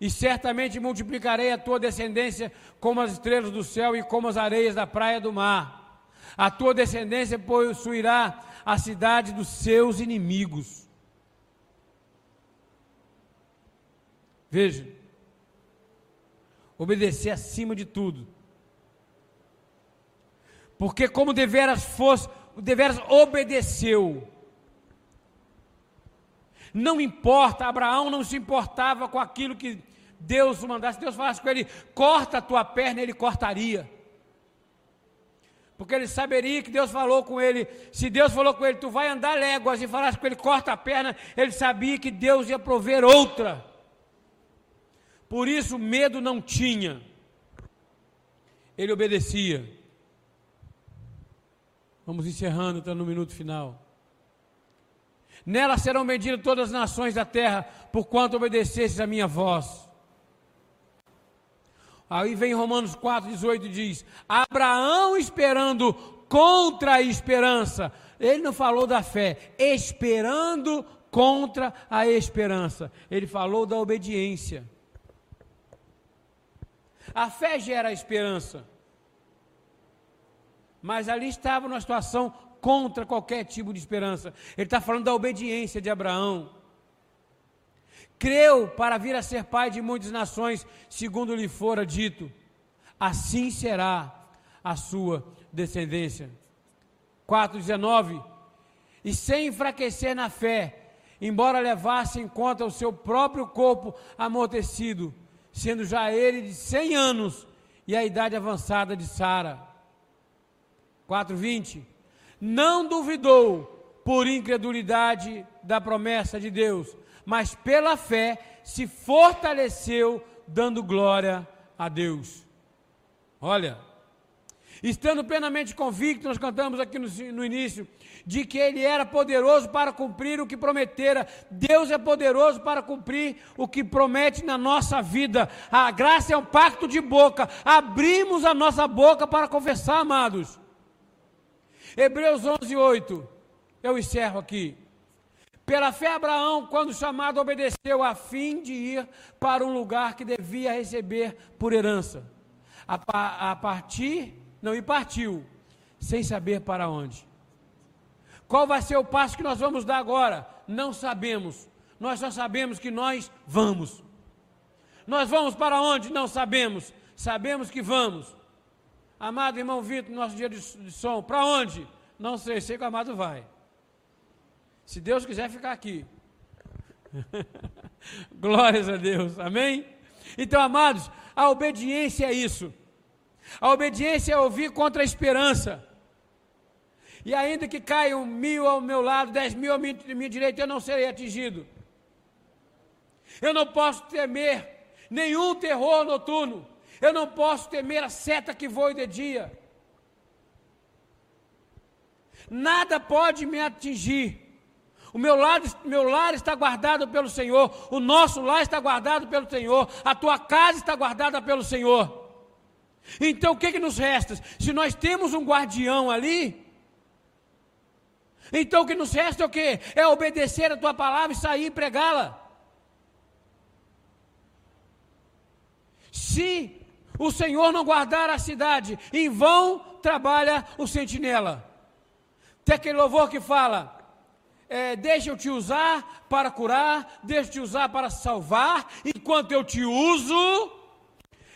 e certamente multiplicarei a tua descendência como as estrelas do céu e como as areias da praia do mar. A tua descendência possuirá a cidade dos seus inimigos. Veja, obedecer acima de tudo. Porque como deveras fosse, deveras obedeceu. Não importa, Abraão não se importava com aquilo que Deus mandasse. Se Deus falasse com ele, corta a tua perna, ele cortaria. Porque ele saberia que Deus falou com ele. Se Deus falou com ele, tu vai andar léguas e falasse com ele, corta a perna, ele sabia que Deus ia prover outra. Por isso, medo não tinha. Ele obedecia. Vamos encerrando, está no minuto final. Nela serão medidas todas as nações da terra, por quanto obedecesses a minha voz. Aí vem Romanos 4, 18 e diz: Abraão esperando contra a esperança. Ele não falou da fé, esperando contra a esperança. Ele falou da obediência. A fé gera a esperança. Mas ali estava numa situação contra qualquer tipo de esperança. Ele está falando da obediência de Abraão. Creu para vir a ser pai de muitas nações, segundo lhe fora dito. Assim será a sua descendência. 4,19. E sem enfraquecer na fé, embora levasse em conta o seu próprio corpo amortecido, sendo já ele de 100 anos e a idade avançada de Sara. 4:20. Não duvidou por incredulidade da promessa de Deus, mas pela fé se fortaleceu dando glória a Deus. Olha, estando plenamente convicto, nós cantamos aqui no, no início, de que Ele era poderoso para cumprir o que prometera. Deus é poderoso para cumprir o que promete na nossa vida. A graça é um pacto de boca. Abrimos a nossa boca para confessar, amados. Hebreus 11, 8. Eu encerro aqui. Pela fé, Abraão, quando chamado, obedeceu a fim de ir para um lugar que devia receber por herança. A, a partir, não, e partiu, sem saber para onde. Qual vai ser o passo que nós vamos dar agora? Não sabemos. Nós só sabemos que nós vamos. Nós vamos para onde? Não sabemos. Sabemos que vamos. Amado irmão Vitor, nosso dia de, som, para onde? Não sei, sei que o amado vai. Se Deus quiser ficar aqui. *laughs* Glórias a Deus, amém? Então, amados, a obediência é isso. A obediência é ouvir contra a esperança. E ainda que caiam mil ao meu lado, dez mil à minha, minha direita, eu não serei atingido. Eu não posso temer nenhum terror noturno. Eu não posso temer a seta que voe de dia. Nada pode me atingir. O meu lar, meu lar está guardado pelo Senhor. O nosso lar está guardado pelo Senhor. A tua casa está guardada pelo Senhor. Então o que, que nos resta? Se nós temos um guardião ali, então o que nos resta é o quê? É obedecer a tua palavra e sair e pregá-la. Se o Senhor não guardar a cidade, em vão trabalha o sentinela. Tem aquele louvor que fala: é, deixa eu te usar para curar, deixa eu te usar para salvar, enquanto eu te uso,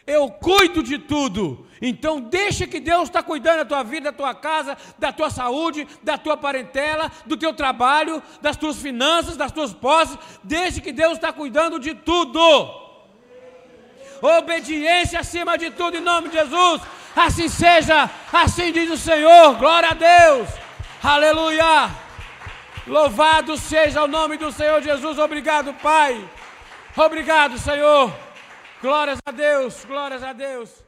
eu cuido de tudo. Então deixa que Deus está cuidando da tua vida, da tua casa, da tua saúde, da tua parentela, do teu trabalho, das tuas finanças, das tuas posses. Deixa que Deus está cuidando de tudo. Obediência acima de tudo, em nome de Jesus. Assim seja, assim diz o Senhor. Glória a Deus. Aleluia. Louvado seja o nome do Senhor Jesus. Obrigado, Pai. Obrigado, Senhor. Glórias a Deus, glórias a Deus.